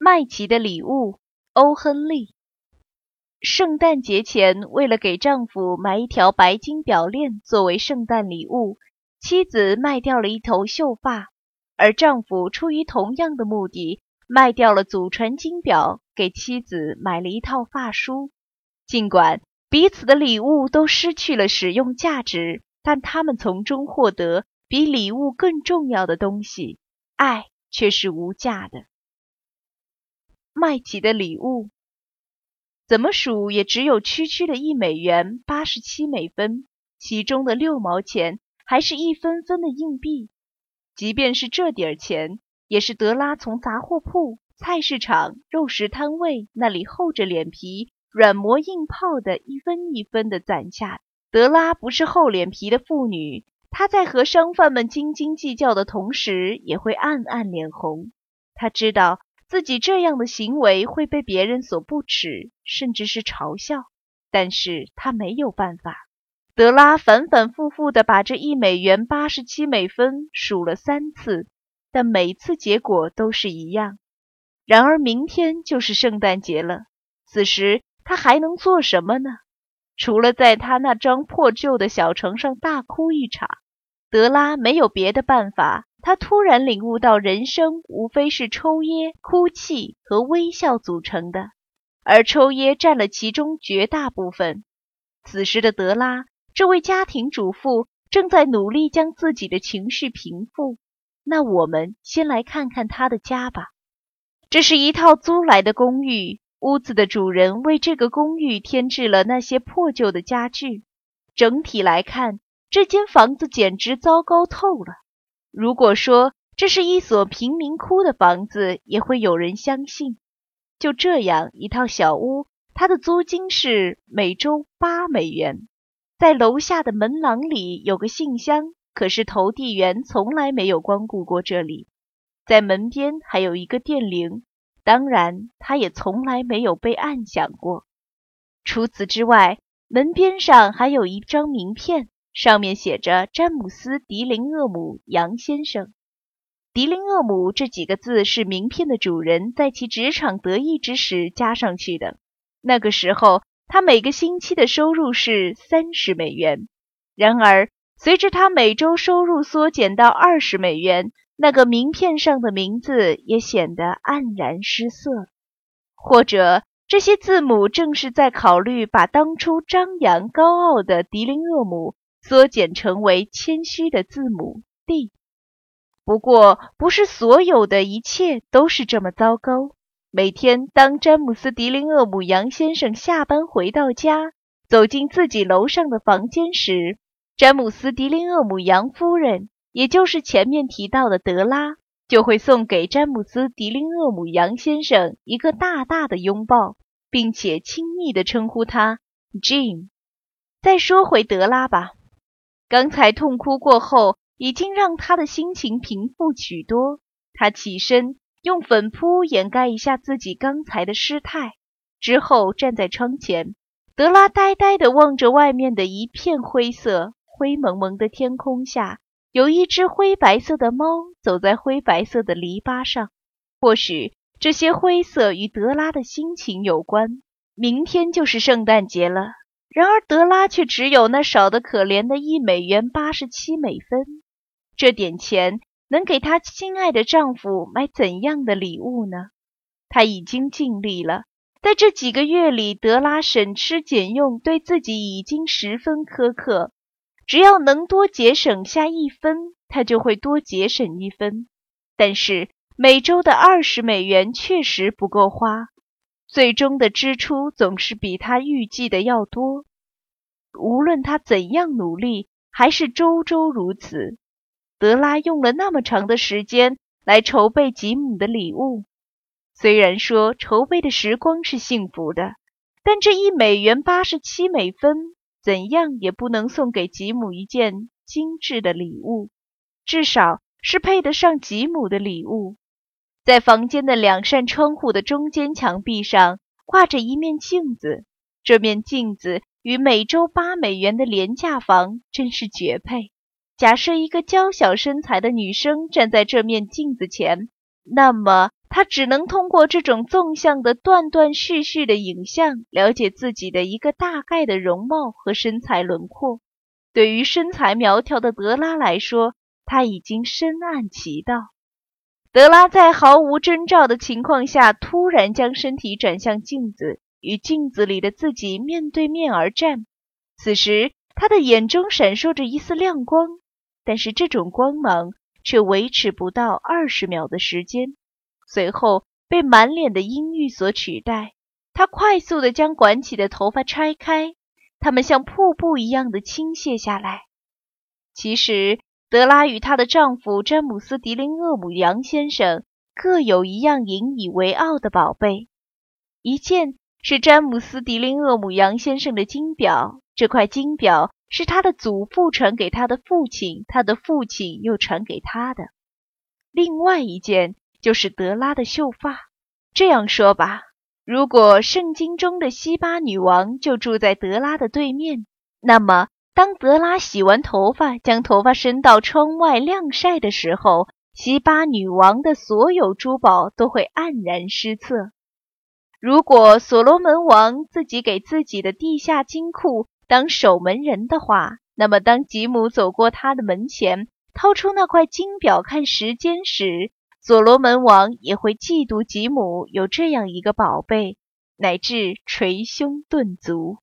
麦琪的礼物，欧·亨利。圣诞节前，为了给丈夫买一条白金表链作为圣诞礼物，妻子卖掉了一头秀发，而丈夫出于同样的目的，卖掉了祖传金表，给妻子买了一套发梳。尽管彼此的礼物都失去了使用价值，但他们从中获得比礼物更重要的东西——爱，却是无价的。麦琪的礼物，怎么数也只有区区的一美元八十七美分，其中的六毛钱还是一分分的硬币。即便是这点钱，也是德拉从杂货铺、菜市场、肉食摊位那里厚着脸皮、软磨硬泡的一分一分的攒下。德拉不是厚脸皮的妇女，她在和商贩们斤斤计较的同时，也会暗暗脸红。她知道。自己这样的行为会被别人所不耻，甚至是嘲笑，但是他没有办法。德拉反反复复地把这一美元八十七美分数了三次，但每次结果都是一样。然而明天就是圣诞节了，此时他还能做什么呢？除了在他那张破旧的小床上大哭一场，德拉没有别的办法。他突然领悟到，人生无非是抽噎、哭泣和微笑组成的，而抽噎占了其中绝大部分。此时的德拉，这位家庭主妇正在努力将自己的情绪平复。那我们先来看看她的家吧。这是一套租来的公寓，屋子的主人为这个公寓添置了那些破旧的家具。整体来看，这间房子简直糟糕透了。如果说这是一所贫民窟的房子，也会有人相信。就这样一套小屋，它的租金是每周八美元。在楼下的门廊里有个信箱，可是投递员从来没有光顾过这里。在门边还有一个电铃，当然，它也从来没有被按响过。除此之外，门边上还有一张名片。上面写着“詹姆斯·迪林厄姆·杨先生”。迪林厄姆这几个字是名片的主人在其职场得意之时加上去的。那个时候，他每个星期的收入是三十美元。然而，随着他每周收入缩减到二十美元，那个名片上的名字也显得黯然失色。或者，这些字母正是在考虑把当初张扬高傲的迪林厄姆。缩减成为谦虚的字母 D。不过，不是所有的一切都是这么糟糕。每天，当詹姆斯·迪林厄姆杨先生下班回到家，走进自己楼上的房间时，詹姆斯·迪林厄姆杨夫人，也就是前面提到的德拉，就会送给詹姆斯·迪林厄姆杨先生一个大大的拥抱，并且亲昵地称呼他 Jim。再说回德拉吧。刚才痛哭过后，已经让他的心情平复许多。他起身，用粉扑掩盖一下自己刚才的失态，之后站在窗前。德拉呆呆地望着外面的一片灰色、灰蒙蒙的天空下，有一只灰白色的猫走在灰白色的篱笆上。或许这些灰色与德拉的心情有关。明天就是圣诞节了。然而，德拉却只有那少得可怜的一美元八十七美分。这点钱能给她心爱的丈夫买怎样的礼物呢？她已经尽力了。在这几个月里，德拉省吃俭用，对自己已经十分苛刻。只要能多节省下一分，她就会多节省一分。但是每周的二十美元确实不够花。最终的支出总是比他预计的要多，无论他怎样努力，还是周周如此。德拉用了那么长的时间来筹备吉姆的礼物，虽然说筹备的时光是幸福的，但这一美元八十七美分，怎样也不能送给吉姆一件精致的礼物，至少是配得上吉姆的礼物。在房间的两扇窗户的中间墙壁上挂着一面镜子，这面镜子与每周八美元的廉价房真是绝配。假设一个娇小身材的女生站在这面镜子前，那么她只能通过这种纵向的断断续续的影像，了解自己的一个大概的容貌和身材轮廓。对于身材苗条的德拉来说，她已经深谙其道。德拉在毫无征兆的情况下，突然将身体转向镜子，与镜子里的自己面对面而站。此时，他的眼中闪烁着一丝亮光，但是这种光芒却维持不到二十秒的时间。随后被满脸的阴郁所取代。他快速地将管起的头发拆开，它们像瀑布一样的倾泻下来。其实，德拉与她的丈夫詹姆斯·迪林厄姆杨先生各有一样引以为傲的宝贝，一件是詹姆斯·迪林厄姆杨先生的金表。这块金表是他的祖父传给他的父亲，他的父亲又传给他的。另外一件。就是德拉的秀发。这样说吧，如果圣经中的西巴女王就住在德拉的对面，那么当德拉洗完头发，将头发伸到窗外晾晒的时候，西巴女王的所有珠宝都会黯然失色。如果所罗门王自己给自己的地下金库当守门人的话，那么当吉姆走过他的门前，掏出那块金表看时间时，所罗门王也会嫉妒吉姆有这样一个宝贝，乃至捶胸顿足。